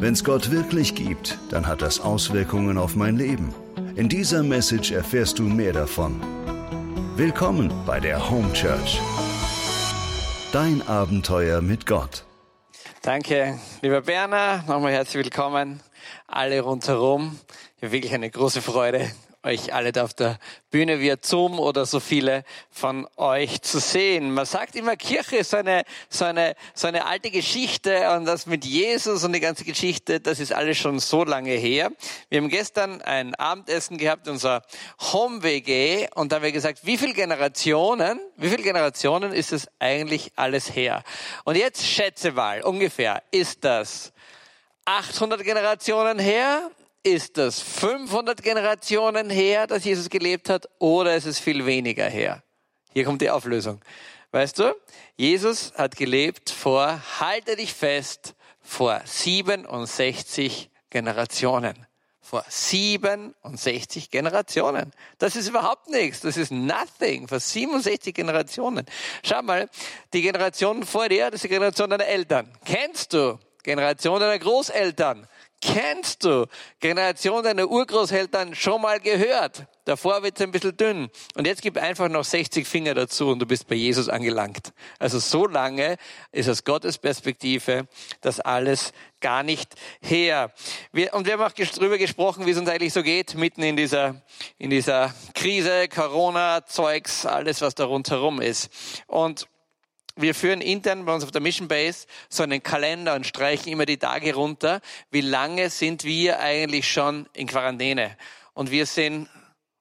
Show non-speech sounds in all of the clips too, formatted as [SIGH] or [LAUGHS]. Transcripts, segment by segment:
Wenn es Gott wirklich gibt, dann hat das Auswirkungen auf mein Leben. In dieser Message erfährst du mehr davon. Willkommen bei der Home Church. Dein Abenteuer mit Gott. Danke, lieber Berner. Nochmal herzlich willkommen. Alle rundherum. Wirklich eine große Freude, euch alle da auf der Bühne via Zoom oder so viele von euch zu sehen. Man sagt immer, Kirche ist so eine, so eine, so eine alte Geschichte und das mit Jesus und die ganze Geschichte, das ist alles schon so lange her. Wir haben gestern ein Abendessen gehabt, unser Home-WG und da haben wir gesagt, wie viele Generationen, wie viele Generationen ist es eigentlich alles her? Und jetzt schätze mal, ungefähr, ist das 800 Generationen her? Ist das 500 Generationen her, dass Jesus gelebt hat, oder ist es viel weniger her? Hier kommt die Auflösung. Weißt du, Jesus hat gelebt vor, halte dich fest, vor 67 Generationen. Vor 67 Generationen. Das ist überhaupt nichts. Das ist nothing. Vor 67 Generationen. Schau mal, die Generation vor dir, das ist die Generation deiner Eltern. Kennst du? Generation deiner Großeltern kennst du. Generation deiner Urgroßeltern schon mal gehört. Davor wird es ein bisschen dünn. Und jetzt gib einfach noch 60 Finger dazu und du bist bei Jesus angelangt. Also so lange ist aus Gottes Perspektive das alles gar nicht her. Wir, und wir haben auch darüber gesprochen, wie es uns eigentlich so geht, mitten in dieser, in dieser Krise, Corona-Zeugs, alles, was da rundherum ist. Und wir führen intern bei uns auf der Mission Base so einen Kalender und streichen immer die Tage runter. Wie lange sind wir eigentlich schon in Quarantäne? Und wir sind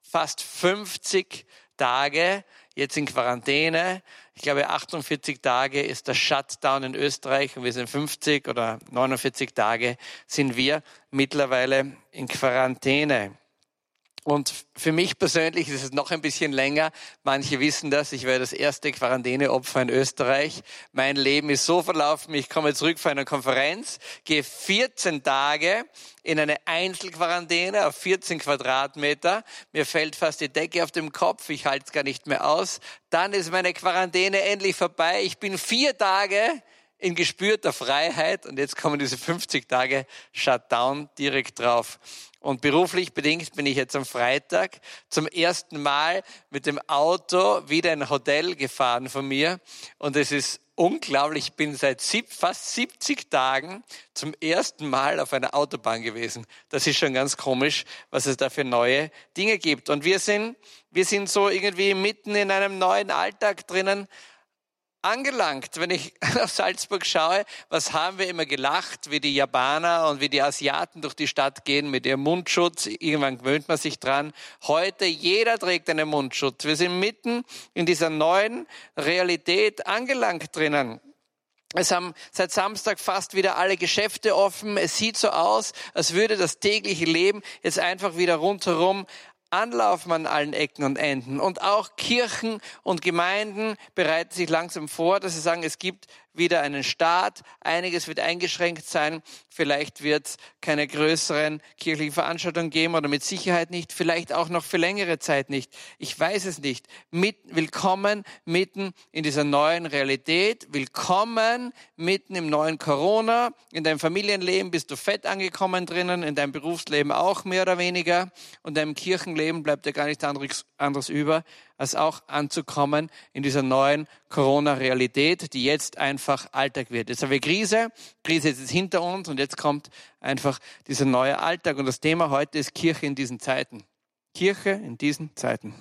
fast 50 Tage jetzt in Quarantäne. Ich glaube, 48 Tage ist der Shutdown in Österreich und wir sind 50 oder 49 Tage sind wir mittlerweile in Quarantäne. Und für mich persönlich ist es noch ein bisschen länger. Manche wissen das. Ich war das erste Quarantäneopfer in Österreich. Mein Leben ist so verlaufen. Ich komme zurück von einer Konferenz, gehe 14 Tage in eine Einzelquarantäne auf 14 Quadratmeter. Mir fällt fast die Decke auf dem Kopf. Ich halte es gar nicht mehr aus. Dann ist meine Quarantäne endlich vorbei. Ich bin vier Tage in gespürter Freiheit und jetzt kommen diese 50 Tage Shutdown direkt drauf. Und beruflich bedingt bin ich jetzt am Freitag zum ersten Mal mit dem Auto wieder in ein Hotel gefahren von mir. Und es ist unglaublich. Ich bin seit fast 70 Tagen zum ersten Mal auf einer Autobahn gewesen. Das ist schon ganz komisch, was es da für neue Dinge gibt. Und wir sind, wir sind so irgendwie mitten in einem neuen Alltag drinnen angelangt. Wenn ich [LAUGHS] auf Salzburg schaue, was haben wir immer gelacht, wie die Japaner und wie die Asiaten durch die Stadt gehen mit ihrem Mundschutz. Irgendwann gewöhnt man sich dran. Heute jeder trägt einen Mundschutz. Wir sind mitten in dieser neuen Realität angelangt drinnen. Es haben seit Samstag fast wieder alle Geschäfte offen. Es sieht so aus, als würde das tägliche Leben jetzt einfach wieder rundherum anlaufen an allen Ecken und Enden. Und auch Kirchen und Gemeinden bereiten sich langsam vor, dass sie sagen, es gibt wieder einen Staat, einiges wird eingeschränkt sein, vielleicht wird es keine größeren kirchlichen Veranstaltungen geben oder mit Sicherheit nicht, vielleicht auch noch für längere Zeit nicht. Ich weiß es nicht. Mit, willkommen mitten in dieser neuen Realität, willkommen mitten im neuen Corona. In deinem Familienleben bist du fett angekommen drinnen, in deinem Berufsleben auch mehr oder weniger und deinem Kirchenleben bleibt dir gar nichts anderes über, als auch anzukommen in dieser neuen Corona-Realität, die jetzt einfach Alltag wird. Jetzt haben wir Krise, Krise ist jetzt hinter uns und jetzt kommt einfach dieser neue Alltag. Und das Thema heute ist Kirche in diesen Zeiten. Kirche in diesen Zeiten.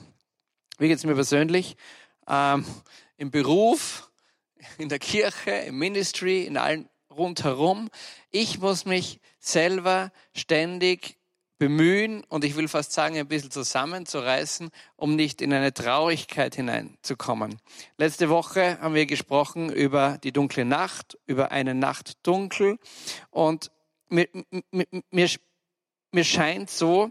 Wie geht es mir persönlich? Ähm, Im Beruf, in der Kirche, im Ministry, in allen rundherum. Ich muss mich selber ständig bemühen und ich will fast sagen, ein bisschen zusammenzureißen, um nicht in eine Traurigkeit hineinzukommen. Letzte Woche haben wir gesprochen über die dunkle Nacht, über eine Nacht dunkel und mir, mir, mir scheint so,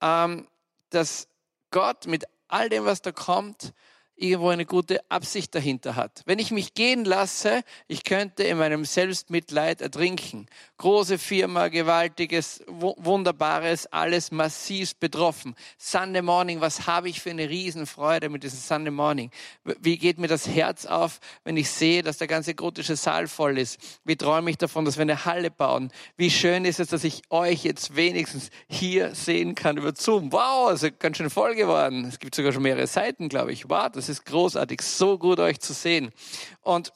ähm, dass Gott mit all dem, was da kommt, irgendwo eine gute Absicht dahinter hat. Wenn ich mich gehen lasse, ich könnte in meinem Selbstmitleid ertrinken. Große Firma, gewaltiges, wunderbares, alles massiv betroffen. Sunday Morning, was habe ich für eine Riesenfreude mit diesem Sunday Morning? Wie geht mir das Herz auf, wenn ich sehe, dass der ganze gotische Saal voll ist? Wie träume ich davon, dass wir eine Halle bauen? Wie schön ist es, dass ich euch jetzt wenigstens hier sehen kann über Zoom. Wow, also ganz schön voll geworden. Es gibt sogar schon mehrere Seiten, glaube ich. Wow, das ist großartig, so gut euch zu sehen. Und,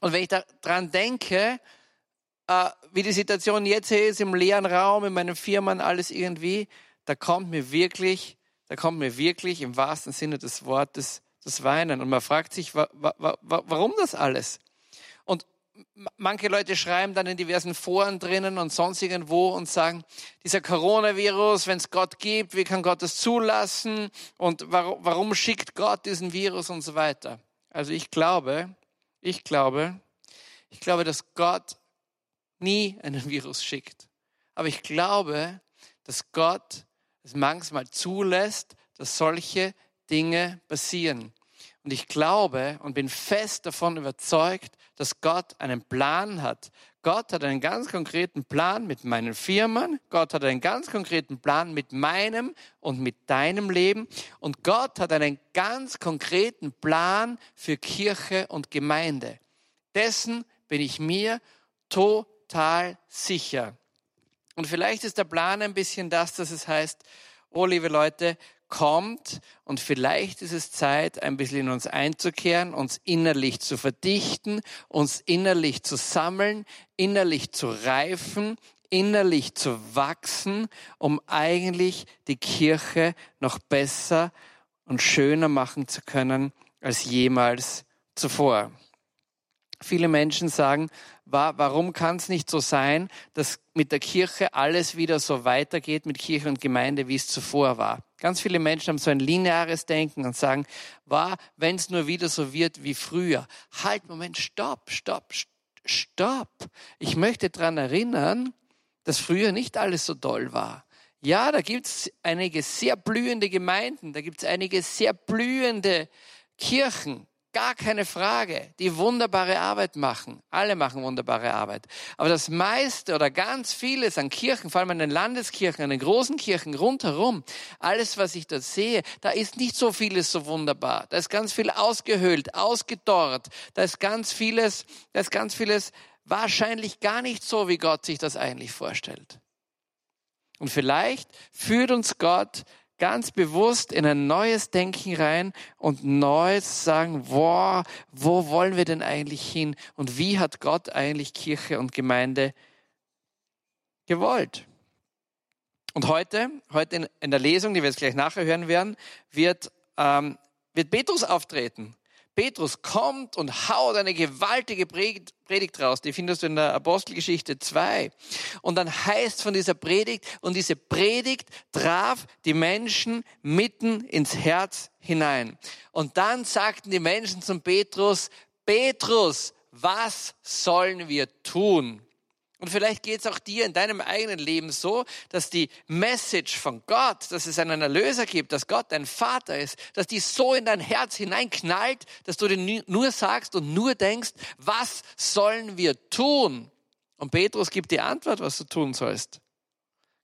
und wenn ich daran denke, äh, wie die Situation jetzt hier ist, im leeren Raum, in meinen Firmen, alles irgendwie, da kommt mir wirklich, da kommt mir wirklich im wahrsten Sinne des Wortes das Weinen. Und man fragt sich, wa, wa, wa, warum das alles? Manche Leute schreiben dann in diversen Foren drinnen und sonst irgendwo und sagen, dieser Coronavirus, wenn es Gott gibt, wie kann Gott das zulassen und warum, warum schickt Gott diesen Virus und so weiter. Also ich glaube, ich glaube, ich glaube, dass Gott nie einen [LAUGHS] Virus schickt. Aber ich glaube, dass Gott es manchmal zulässt, dass solche Dinge passieren. Und ich glaube und bin fest davon überzeugt, dass Gott einen Plan hat. Gott hat einen ganz konkreten Plan mit meinen Firmen. Gott hat einen ganz konkreten Plan mit meinem und mit deinem Leben. Und Gott hat einen ganz konkreten Plan für Kirche und Gemeinde. Dessen bin ich mir total sicher. Und vielleicht ist der Plan ein bisschen das, dass es heißt, oh liebe Leute, kommt und vielleicht ist es Zeit, ein bisschen in uns einzukehren, uns innerlich zu verdichten, uns innerlich zu sammeln, innerlich zu reifen, innerlich zu wachsen, um eigentlich die Kirche noch besser und schöner machen zu können als jemals zuvor. Viele Menschen sagen, warum kann es nicht so sein, dass mit der Kirche alles wieder so weitergeht mit Kirche und Gemeinde, wie es zuvor war? Ganz viele Menschen haben so ein lineares Denken und sagen, war, wenn es nur wieder so wird wie früher. Halt, Moment, stopp, stopp, stopp. Ich möchte daran erinnern, dass früher nicht alles so toll war. Ja, da gibt es einige sehr blühende Gemeinden, da gibt es einige sehr blühende Kirchen, Gar keine Frage, die wunderbare Arbeit machen. Alle machen wunderbare Arbeit. Aber das meiste oder ganz vieles an Kirchen, vor allem an den Landeskirchen, an den großen Kirchen rundherum, alles, was ich dort sehe, da ist nicht so vieles so wunderbar. Da ist ganz viel ausgehöhlt, ausgedorrt. Da ist ganz vieles, da ist ganz vieles wahrscheinlich gar nicht so, wie Gott sich das eigentlich vorstellt. Und vielleicht führt uns Gott ganz bewusst in ein neues Denken rein und neu sagen, boah, wo wollen wir denn eigentlich hin und wie hat Gott eigentlich Kirche und Gemeinde gewollt? Und heute, heute in, in der Lesung, die wir jetzt gleich nachher hören werden, wird, ähm, wird Petrus auftreten. Petrus kommt und haut eine gewaltige Predigt raus. Die findest du in der Apostelgeschichte 2. Und dann heißt von dieser Predigt, und diese Predigt traf die Menschen mitten ins Herz hinein. Und dann sagten die Menschen zum Petrus, Petrus, was sollen wir tun? Und vielleicht geht es auch dir in deinem eigenen Leben so, dass die Message von Gott, dass es einen Erlöser gibt, dass Gott dein Vater ist, dass die so in dein Herz hineinknallt, dass du dir nur sagst und nur denkst, was sollen wir tun? Und Petrus gibt die Antwort, was du tun sollst.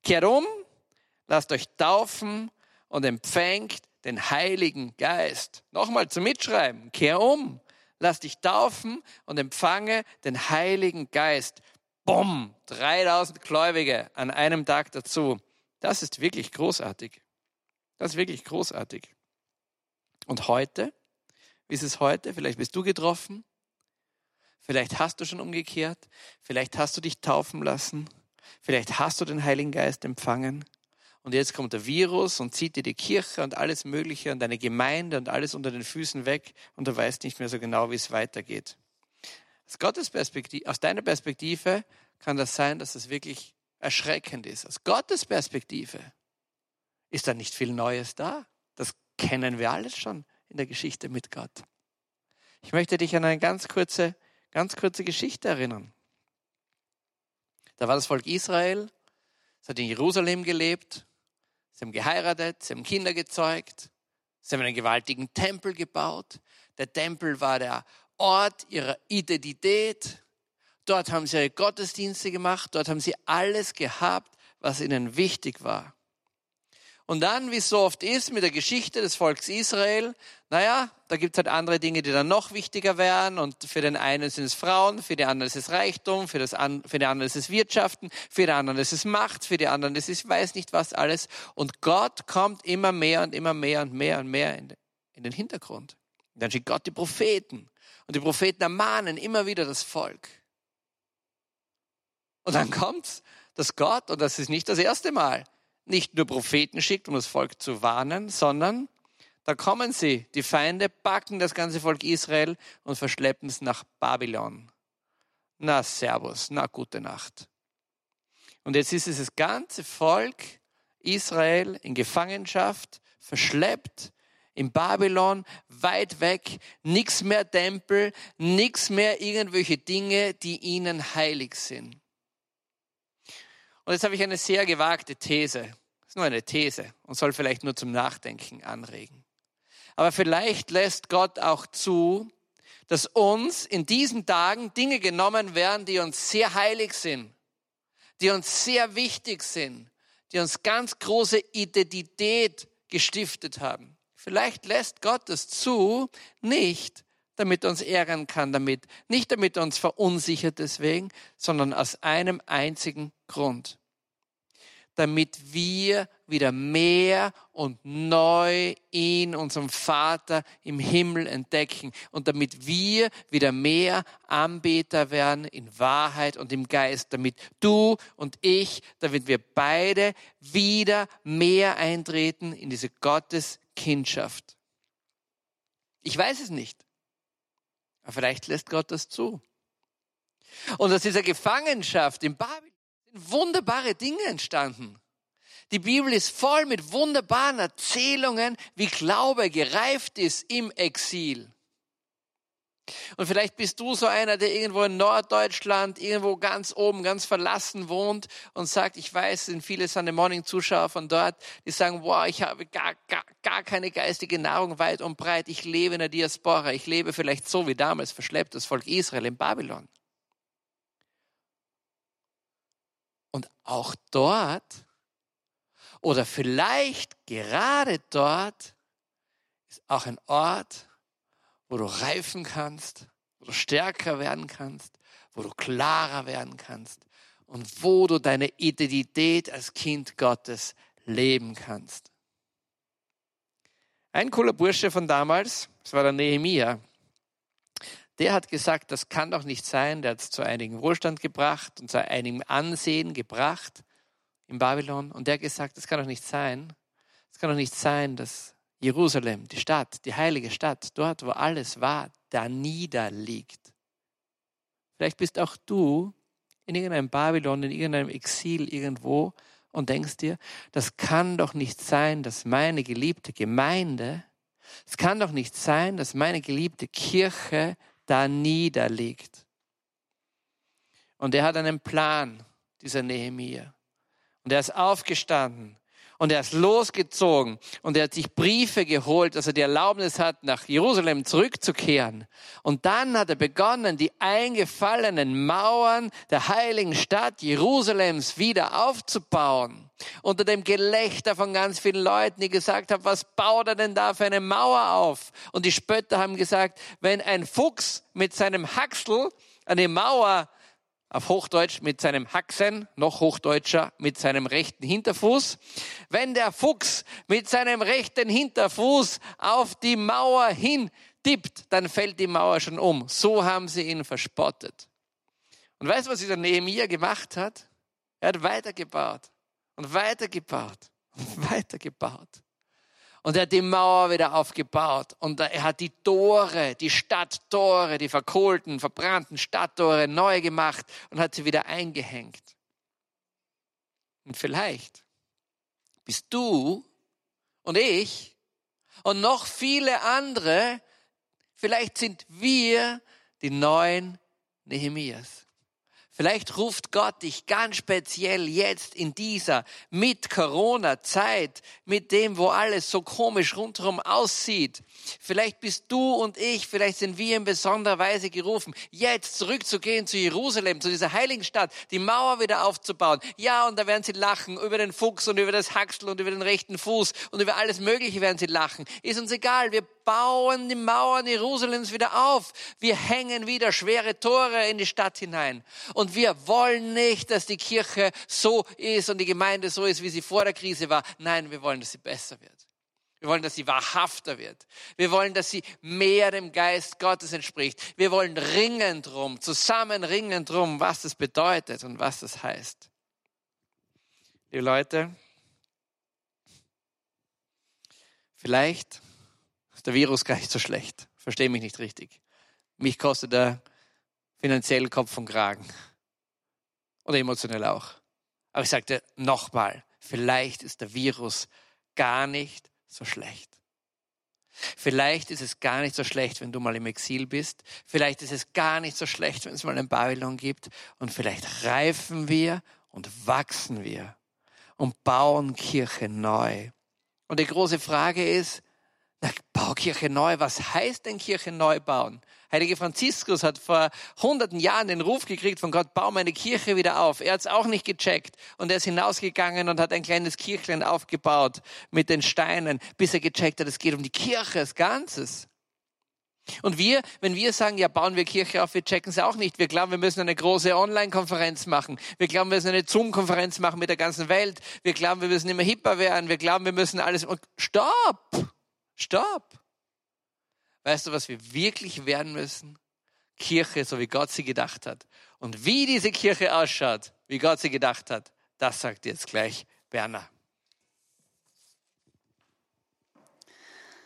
Kehrt um, lasst euch taufen und empfängt den Heiligen Geist. Nochmal zum Mitschreiben. Kehr um, lass dich taufen und empfange den Heiligen Geist. Bumm, 3000 Gläubige an einem Tag dazu. Das ist wirklich großartig. Das ist wirklich großartig. Und heute, wie ist es heute? Vielleicht bist du getroffen. Vielleicht hast du schon umgekehrt. Vielleicht hast du dich taufen lassen. Vielleicht hast du den Heiligen Geist empfangen. Und jetzt kommt der Virus und zieht dir die Kirche und alles Mögliche und deine Gemeinde und alles unter den Füßen weg und du weißt nicht mehr so genau, wie es weitergeht. Aus Gottes Perspektive, aus deiner Perspektive kann das sein, dass es wirklich erschreckend ist. Aus Gottes Perspektive ist da nicht viel Neues da. Das kennen wir alles schon in der Geschichte mit Gott. Ich möchte dich an eine ganz kurze, ganz kurze Geschichte erinnern. Da war das Volk Israel, es hat in Jerusalem gelebt, sie haben geheiratet, sie haben Kinder gezeugt, Sie haben einen gewaltigen Tempel gebaut. Der Tempel war der Ort ihrer Identität. Dort haben sie ihre Gottesdienste gemacht. Dort haben sie alles gehabt, was ihnen wichtig war. Und dann, wie es so oft ist mit der Geschichte des Volks Israel, naja, da gibt es halt andere Dinge, die dann noch wichtiger werden. Und für den einen sind es Frauen, für die anderen ist es Reichtum, für, das an, für die anderen ist es Wirtschaften, für die anderen ist es Macht, für die anderen ist es weiß nicht was alles. Und Gott kommt immer mehr und immer mehr und mehr und mehr in, in den Hintergrund. Und dann schickt Gott die Propheten. Und die Propheten ermahnen immer wieder das Volk. Und dann kommt's, dass Gott, und das ist nicht das erste Mal, nicht nur Propheten schickt, um das Volk zu warnen, sondern da kommen sie, die Feinde packen das ganze Volk Israel und verschleppen es nach Babylon. Na, Servus, na, gute Nacht. Und jetzt ist es das ganze Volk Israel in Gefangenschaft, verschleppt in Babylon, weit weg, nichts mehr Tempel, nichts mehr irgendwelche Dinge, die ihnen heilig sind. Und jetzt habe ich eine sehr gewagte These. Ist nur eine These und soll vielleicht nur zum Nachdenken anregen. Aber vielleicht lässt Gott auch zu, dass uns in diesen Tagen Dinge genommen werden, die uns sehr heilig sind, die uns sehr wichtig sind, die uns ganz große Identität gestiftet haben. Vielleicht lässt Gott es zu, nicht damit er uns ärgern kann damit, nicht damit er uns verunsichert deswegen, sondern aus einem einzigen Grund. Damit wir wieder mehr und neu ihn, unserem Vater im Himmel entdecken und damit wir wieder mehr Anbeter werden in Wahrheit und im Geist, damit du und ich, damit wir beide wieder mehr eintreten in diese Gotteskindschaft. Ich weiß es nicht. Aber vielleicht lässt Gott das zu. Und aus dieser Gefangenschaft in Babylon wunderbare Dinge entstanden. Die Bibel ist voll mit wunderbaren Erzählungen, wie Glaube gereift ist im Exil. Und vielleicht bist du so einer, der irgendwo in Norddeutschland, irgendwo ganz oben, ganz verlassen wohnt und sagt, ich weiß, sind viele Sunday Morning Zuschauer von dort, die sagen, wow, ich habe gar, gar, gar keine geistige Nahrung weit und breit. Ich lebe in der Diaspora. Ich lebe vielleicht so wie damals verschleppt das Volk Israel in Babylon. Und auch dort oder vielleicht gerade dort ist auch ein Ort, wo du reifen kannst, wo du stärker werden kannst, wo du klarer werden kannst und wo du deine Identität als Kind Gottes leben kannst. Ein cooler Bursche von damals, das war der Nehemia, der hat gesagt, das kann doch nicht sein, der hat es zu einigen Wohlstand gebracht und zu einigem Ansehen gebracht in Babylon. Und der hat gesagt, das kann doch nicht sein, es kann doch nicht sein, dass Jerusalem, die Stadt, die heilige Stadt, dort, wo alles war, da niederliegt. Vielleicht bist auch du in irgendeinem Babylon, in irgendeinem Exil irgendwo und denkst dir, das kann doch nicht sein, dass meine geliebte Gemeinde, es kann doch nicht sein, dass meine geliebte Kirche da niederliegt. Und er hat einen Plan, dieser Nehemiah. Und er ist aufgestanden und er ist losgezogen und er hat sich Briefe geholt, dass er die Erlaubnis hat, nach Jerusalem zurückzukehren. Und dann hat er begonnen, die eingefallenen Mauern der heiligen Stadt Jerusalems wieder aufzubauen. Unter dem Gelächter von ganz vielen Leuten, die gesagt haben, was baut er denn da für eine Mauer auf? Und die Spötter haben gesagt, wenn ein Fuchs mit seinem Haxel eine Mauer auf Hochdeutsch mit seinem Haxen, noch Hochdeutscher mit seinem rechten Hinterfuß. Wenn der Fuchs mit seinem rechten Hinterfuß auf die Mauer hin tippt, dann fällt die Mauer schon um. So haben sie ihn verspottet. Und weißt du, was dieser Nehemiah gemacht hat? Er hat weitergebaut und weitergebaut und [LAUGHS] weitergebaut. Und er hat die Mauer wieder aufgebaut. Und er hat die Tore, die Stadttore, die verkohlten, verbrannten Stadttore neu gemacht und hat sie wieder eingehängt. Und vielleicht bist du und ich und noch viele andere, vielleicht sind wir die neuen Nehemias. Vielleicht ruft Gott dich ganz speziell jetzt in dieser mit Corona-Zeit, mit dem, wo alles so komisch rundherum aussieht. Vielleicht bist du und ich, vielleicht sind wir in besonderer Weise gerufen, jetzt zurückzugehen zu Jerusalem, zu dieser heiligen Stadt, die Mauer wieder aufzubauen. Ja, und da werden sie lachen über den Fuchs und über das Haxel und über den rechten Fuß und über alles Mögliche werden sie lachen. Ist uns egal, wir bauen die Mauern Jerusalems wieder auf. Wir hängen wieder schwere Tore in die Stadt hinein. Und wir wollen nicht, dass die Kirche so ist und die Gemeinde so ist, wie sie vor der Krise war. Nein, wir wollen, dass sie besser wird. Wir wollen, dass sie wahrhafter wird. Wir wollen, dass sie mehr dem Geist Gottes entspricht. Wir wollen ringen drum, zusammen ringen drum, was das bedeutet und was das heißt. Liebe Leute, vielleicht ist der Virus gar nicht so schlecht. Verstehe mich nicht richtig. Mich kostet er finanziell Kopf und Kragen. Oder emotionell auch. Aber ich sagte nochmal, vielleicht ist der Virus gar nicht so schlecht. Vielleicht ist es gar nicht so schlecht, wenn du mal im Exil bist. Vielleicht ist es gar nicht so schlecht, wenn es mal ein Babylon gibt. Und vielleicht reifen wir und wachsen wir und bauen Kirche neu. Und die große Frage ist, na, bau Kirche neu. Was heißt denn Kirche neu bauen? Heilige Franziskus hat vor hunderten Jahren den Ruf gekriegt von Gott, bau meine Kirche wieder auf. Er hat es auch nicht gecheckt und er ist hinausgegangen und hat ein kleines Kirchlein aufgebaut mit den Steinen, bis er gecheckt hat, es geht um die Kirche als Ganzes. Und wir, wenn wir sagen, ja, bauen wir Kirche auf, wir checken es auch nicht. Wir glauben, wir müssen eine große Online-Konferenz machen. Wir glauben, wir müssen eine Zoom-Konferenz machen mit der ganzen Welt. Wir glauben, wir müssen immer hipper werden. Wir glauben, wir müssen alles. Stopp! Stopp! Weißt du, was wir wirklich werden müssen? Kirche, so wie Gott sie gedacht hat. Und wie diese Kirche ausschaut, wie Gott sie gedacht hat, das sagt jetzt gleich Berner.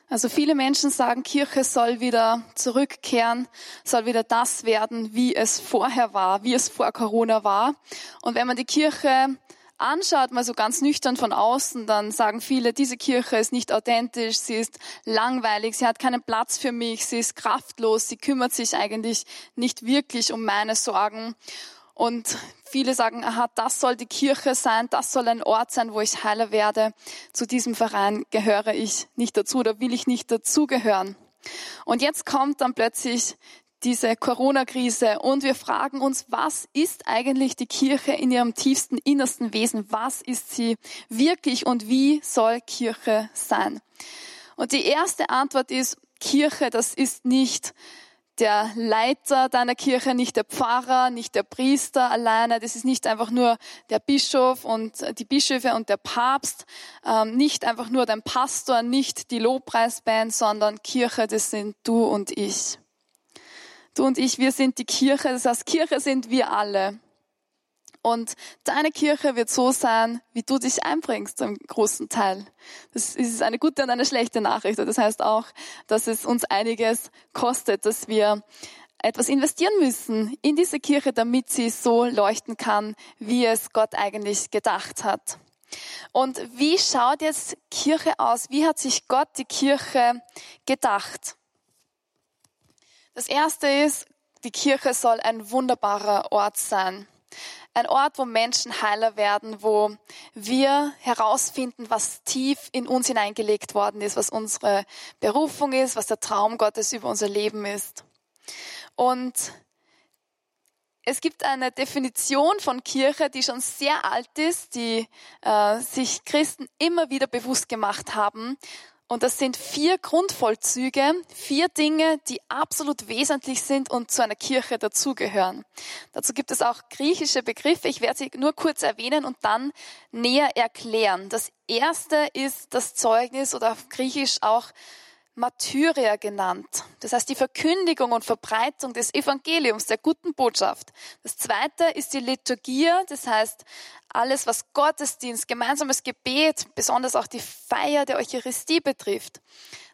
Also viele Menschen sagen, Kirche soll wieder zurückkehren, soll wieder das werden, wie es vorher war, wie es vor Corona war. Und wenn man die Kirche anschaut, mal so ganz nüchtern von außen, dann sagen viele, diese Kirche ist nicht authentisch, sie ist langweilig, sie hat keinen Platz für mich, sie ist kraftlos, sie kümmert sich eigentlich nicht wirklich um meine Sorgen. Und viele sagen, aha, das soll die Kirche sein, das soll ein Ort sein, wo ich heiler werde. Zu diesem Verein gehöre ich nicht dazu oder will ich nicht dazugehören. Und jetzt kommt dann plötzlich diese Corona-Krise und wir fragen uns, was ist eigentlich die Kirche in ihrem tiefsten, innersten Wesen? Was ist sie wirklich und wie soll Kirche sein? Und die erste Antwort ist, Kirche, das ist nicht der Leiter deiner Kirche, nicht der Pfarrer, nicht der Priester alleine. Das ist nicht einfach nur der Bischof und die Bischöfe und der Papst, ähm, nicht einfach nur dein Pastor, nicht die Lobpreisband, sondern Kirche, das sind du und ich. Du und ich, wir sind die Kirche. Das heißt, Kirche sind wir alle. Und deine Kirche wird so sein, wie du dich einbringst, zum großen Teil. Das ist eine gute und eine schlechte Nachricht. Das heißt auch, dass es uns einiges kostet, dass wir etwas investieren müssen in diese Kirche, damit sie so leuchten kann, wie es Gott eigentlich gedacht hat. Und wie schaut jetzt Kirche aus? Wie hat sich Gott die Kirche gedacht? Das erste ist, die Kirche soll ein wunderbarer Ort sein. Ein Ort, wo Menschen heiler werden, wo wir herausfinden, was tief in uns hineingelegt worden ist, was unsere Berufung ist, was der Traum Gottes über unser Leben ist. Und es gibt eine Definition von Kirche, die schon sehr alt ist, die äh, sich Christen immer wieder bewusst gemacht haben. Und das sind vier Grundvollzüge, vier Dinge, die absolut wesentlich sind und zu einer Kirche dazugehören. Dazu gibt es auch griechische Begriffe. Ich werde sie nur kurz erwähnen und dann näher erklären. Das erste ist das Zeugnis oder auf Griechisch auch Martyria genannt. Das heißt die Verkündigung und Verbreitung des Evangeliums, der guten Botschaft. Das zweite ist die Liturgie, das heißt alles, was Gottesdienst, gemeinsames Gebet, besonders auch die Feier der Eucharistie betrifft.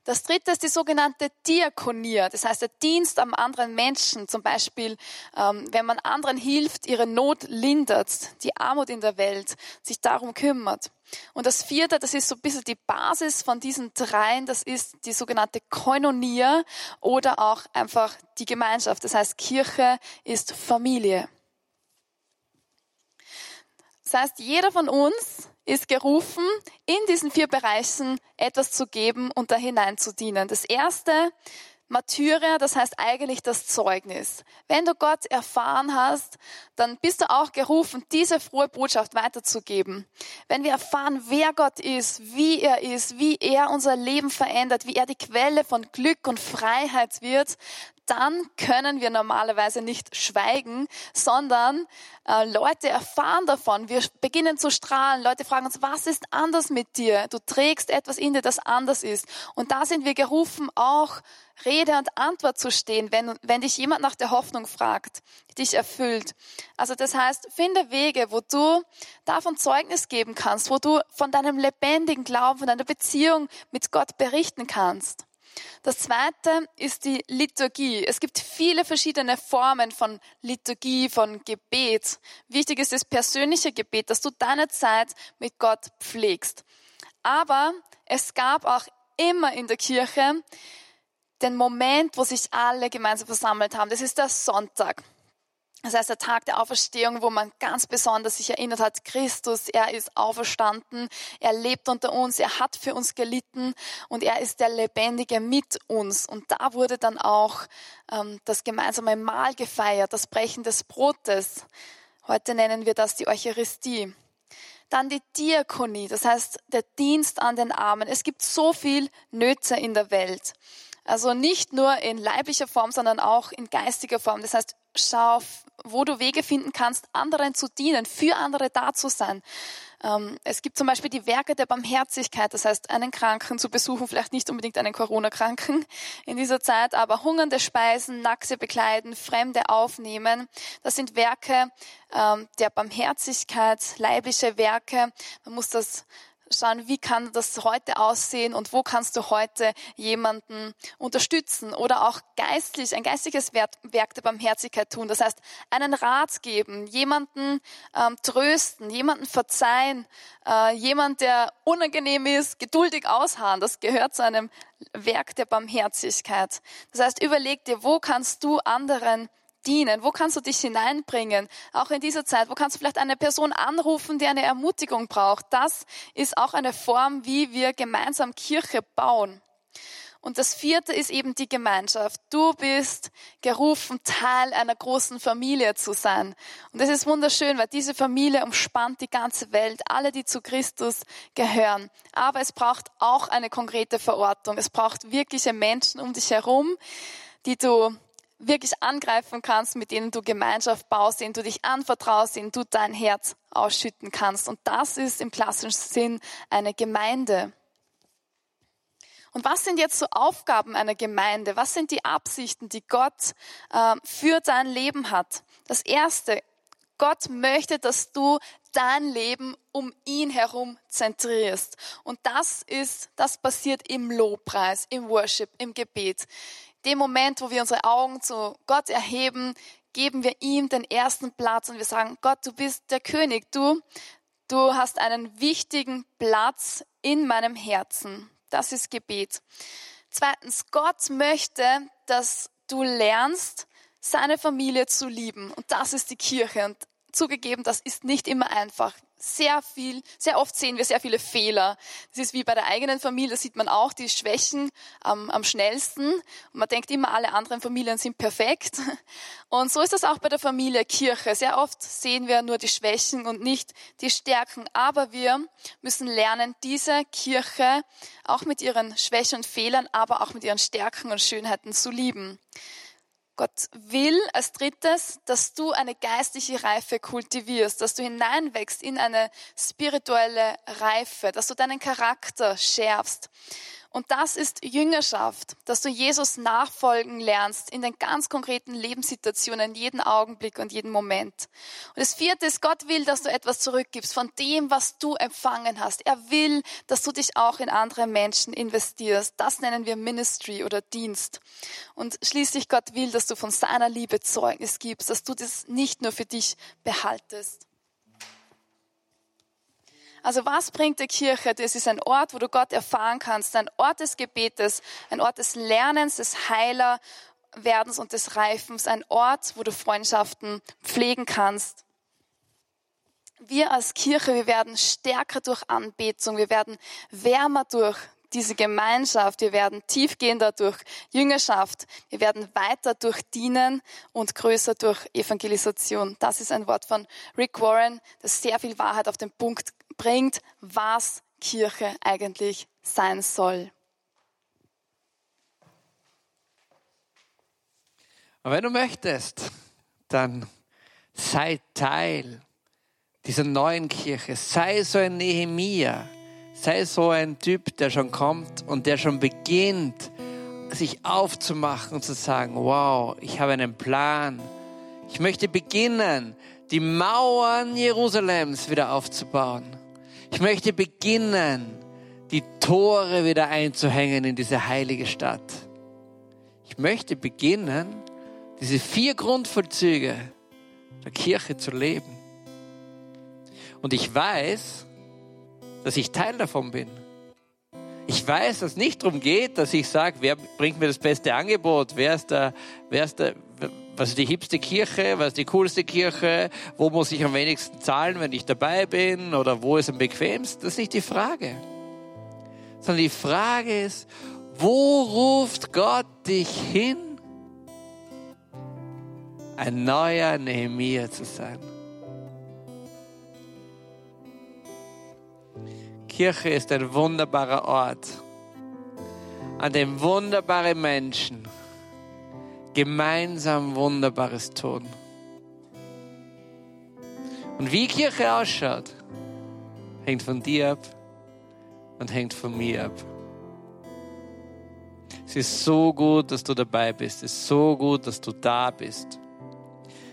Das dritte ist die sogenannte Diakonie, das heißt der Dienst am anderen Menschen, zum Beispiel, ähm, wenn man anderen hilft, ihre Not lindert, die Armut in der Welt, sich darum kümmert. Und das vierte, das ist so ein bisschen die Basis von diesen dreien, das ist die sogenannte Koinonia oder auch einfach die Gemeinschaft. Das heißt, Kirche ist Familie. Das heißt, jeder von uns ist gerufen, in diesen vier Bereichen etwas zu geben und da hinein zu dienen. Das erste Martyrer, das heißt eigentlich das Zeugnis. Wenn du Gott erfahren hast, dann bist du auch gerufen, diese frohe Botschaft weiterzugeben. Wenn wir erfahren, wer Gott ist, wie er ist, wie er unser Leben verändert, wie er die Quelle von Glück und Freiheit wird, dann können wir normalerweise nicht schweigen, sondern äh, Leute erfahren davon. Wir beginnen zu strahlen. Leute fragen uns, was ist anders mit dir? Du trägst etwas in dir, das anders ist. Und da sind wir gerufen, auch Rede und Antwort zu stehen, wenn, wenn dich jemand nach der Hoffnung fragt, dich erfüllt. Also das heißt, finde Wege, wo du davon Zeugnis geben kannst, wo du von deinem lebendigen Glauben, von deiner Beziehung mit Gott berichten kannst. Das zweite ist die Liturgie. Es gibt viele verschiedene Formen von Liturgie, von Gebet. Wichtig ist das persönliche Gebet, dass du deine Zeit mit Gott pflegst. Aber es gab auch immer in der Kirche den Moment, wo sich alle gemeinsam versammelt haben. Das ist der Sonntag. Das heißt, der Tag der Auferstehung, wo man ganz besonders sich erinnert hat, Christus, er ist auferstanden, er lebt unter uns, er hat für uns gelitten und er ist der Lebendige mit uns. Und da wurde dann auch ähm, das gemeinsame Mahl gefeiert, das Brechen des Brotes. Heute nennen wir das die Eucharistie. Dann die Diakonie, das heißt der Dienst an den Armen. Es gibt so viel Nöte in der Welt. Also nicht nur in leiblicher Form, sondern auch in geistiger Form. Das heißt, schau, wo du Wege finden kannst, anderen zu dienen, für andere da zu sein. Ähm, es gibt zum Beispiel die Werke der Barmherzigkeit, das heißt, einen Kranken zu besuchen, vielleicht nicht unbedingt einen Corona-Kranken [LAUGHS] in dieser Zeit, aber hungernde speisen, Nackse bekleiden, Fremde aufnehmen. Das sind Werke ähm, der Barmherzigkeit, leibliche Werke. Man muss das schauen, wie kann das heute aussehen und wo kannst du heute jemanden unterstützen oder auch geistlich, ein geistliches Werk der Barmherzigkeit tun. Das heißt, einen Rat geben, jemanden ähm, trösten, jemanden verzeihen, äh, jemand, der unangenehm ist, geduldig ausharren. Das gehört zu einem Werk der Barmherzigkeit. Das heißt, überleg dir, wo kannst du anderen dienen? Wo kannst du dich hineinbringen? Auch in dieser Zeit, wo kannst du vielleicht eine Person anrufen, die eine Ermutigung braucht? Das ist auch eine Form, wie wir gemeinsam Kirche bauen. Und das vierte ist eben die Gemeinschaft. Du bist gerufen, Teil einer großen Familie zu sein. Und das ist wunderschön, weil diese Familie umspannt die ganze Welt, alle, die zu Christus gehören. Aber es braucht auch eine konkrete Verortung. Es braucht wirkliche Menschen um dich herum, die du wirklich angreifen kannst, mit denen du Gemeinschaft baust, denen du dich anvertraust, denen du dein Herz ausschütten kannst. Und das ist im klassischen Sinn eine Gemeinde. Und was sind jetzt so Aufgaben einer Gemeinde? Was sind die Absichten, die Gott äh, für dein Leben hat? Das Erste, Gott möchte, dass du dein Leben um ihn herum zentrierst. Und das ist, das passiert im Lobpreis, im Worship, im Gebet dem Moment, wo wir unsere Augen zu Gott erheben, geben wir ihm den ersten Platz und wir sagen, Gott, du bist der König, du, du hast einen wichtigen Platz in meinem Herzen. Das ist Gebet. Zweitens, Gott möchte, dass du lernst, seine Familie zu lieben. Und das ist die Kirche. Und zugegeben, das ist nicht immer einfach sehr viel, sehr oft sehen wir sehr viele Fehler. Das ist wie bei der eigenen Familie, da sieht man auch die Schwächen am, am schnellsten. Und man denkt immer, alle anderen Familien sind perfekt. Und so ist das auch bei der Familie Kirche. Sehr oft sehen wir nur die Schwächen und nicht die Stärken. Aber wir müssen lernen, diese Kirche auch mit ihren Schwächen und Fehlern, aber auch mit ihren Stärken und Schönheiten zu lieben. Gott will als drittes, dass du eine geistliche Reife kultivierst, dass du hineinwächst in eine spirituelle Reife, dass du deinen Charakter schärfst. Und das ist Jüngerschaft, dass du Jesus nachfolgen lernst in den ganz konkreten Lebenssituationen, jeden Augenblick und jeden Moment. Und das vierte ist, Gott will, dass du etwas zurückgibst von dem, was du empfangen hast. Er will, dass du dich auch in andere Menschen investierst. Das nennen wir Ministry oder Dienst. Und schließlich Gott will, dass du von seiner Liebe Zeugnis gibst, dass du das nicht nur für dich behaltest. Also was bringt die Kirche? Das ist ein Ort, wo du Gott erfahren kannst, ein Ort des Gebetes, ein Ort des Lernens, des Heilerwerdens und des Reifens, ein Ort, wo du Freundschaften pflegen kannst. wir als Kirche, wir werden stärker durch Anbetung, wir werden wärmer durch diese Gemeinschaft, wir werden tiefgehender durch Jüngerschaft, wir werden weiter durch Dienen und größer durch Evangelisation. Das ist ein Wort von Rick Warren, das sehr viel Wahrheit auf den Punkt bringt, was Kirche eigentlich sein soll. Und wenn du möchtest, dann sei Teil dieser neuen Kirche. Sei so ein Nehemia. Sei so ein Typ, der schon kommt und der schon beginnt, sich aufzumachen und zu sagen, wow, ich habe einen Plan. Ich möchte beginnen, die Mauern Jerusalems wieder aufzubauen. Ich möchte beginnen, die Tore wieder einzuhängen in diese heilige Stadt. Ich möchte beginnen, diese vier Grundvollzüge der Kirche zu leben. Und ich weiß, dass ich Teil davon bin. Ich weiß, dass es nicht darum geht, dass ich sage, wer bringt mir das beste Angebot, wer ist der, wer ist der, was ist die hipste Kirche, was ist die coolste Kirche, wo muss ich am wenigsten zahlen, wenn ich dabei bin oder wo ist am bequemsten. Das ist nicht die Frage. Sondern die Frage ist, wo ruft Gott dich hin? Ein neuer Nehemiah zu sein. Kirche ist ein wunderbarer Ort, an dem wunderbare Menschen gemeinsam Wunderbares tun. Und wie Kirche ausschaut, hängt von dir ab und hängt von mir ab. Es ist so gut, dass du dabei bist. Es ist so gut, dass du da bist.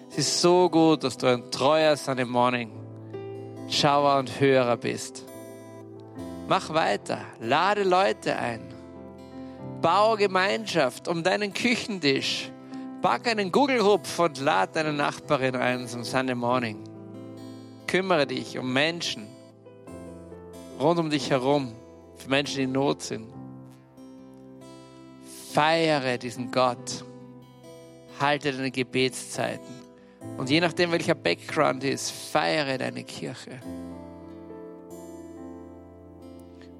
Es ist so gut, dass du ein treuer Sunday Morning Schauer und Hörer bist. Mach weiter, lade Leute ein. Bau Gemeinschaft um deinen Küchentisch. Back einen Google-Hupf und lad deine Nachbarin ein zum Sunday Morning. Kümmere dich um Menschen rund um dich herum, für Menschen, die in Not sind. Feiere diesen Gott. Halte deine Gebetszeiten. Und je nachdem, welcher Background ist, feiere deine Kirche.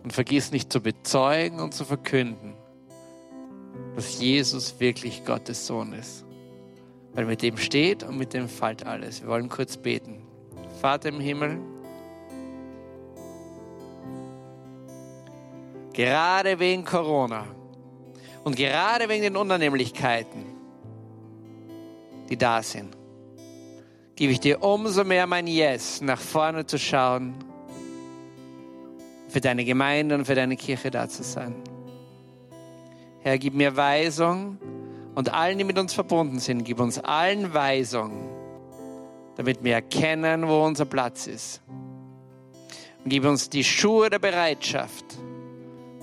Und vergiss nicht zu bezeugen und zu verkünden, dass Jesus wirklich Gottes Sohn ist. Weil mit dem steht und mit dem fällt alles. Wir wollen kurz beten. Vater im Himmel, gerade wegen Corona und gerade wegen den Unannehmlichkeiten, die da sind, gebe ich dir umso mehr mein Yes, nach vorne zu schauen für deine Gemeinde und für deine Kirche da zu sein. Herr, gib mir Weisung und allen, die mit uns verbunden sind, gib uns allen Weisung, damit wir erkennen, wo unser Platz ist. Und gib uns die Schuhe der Bereitschaft,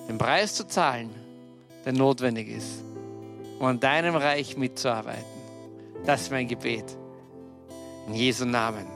den Preis zu zahlen, der notwendig ist, um an deinem Reich mitzuarbeiten. Das ist mein Gebet. In Jesu Namen.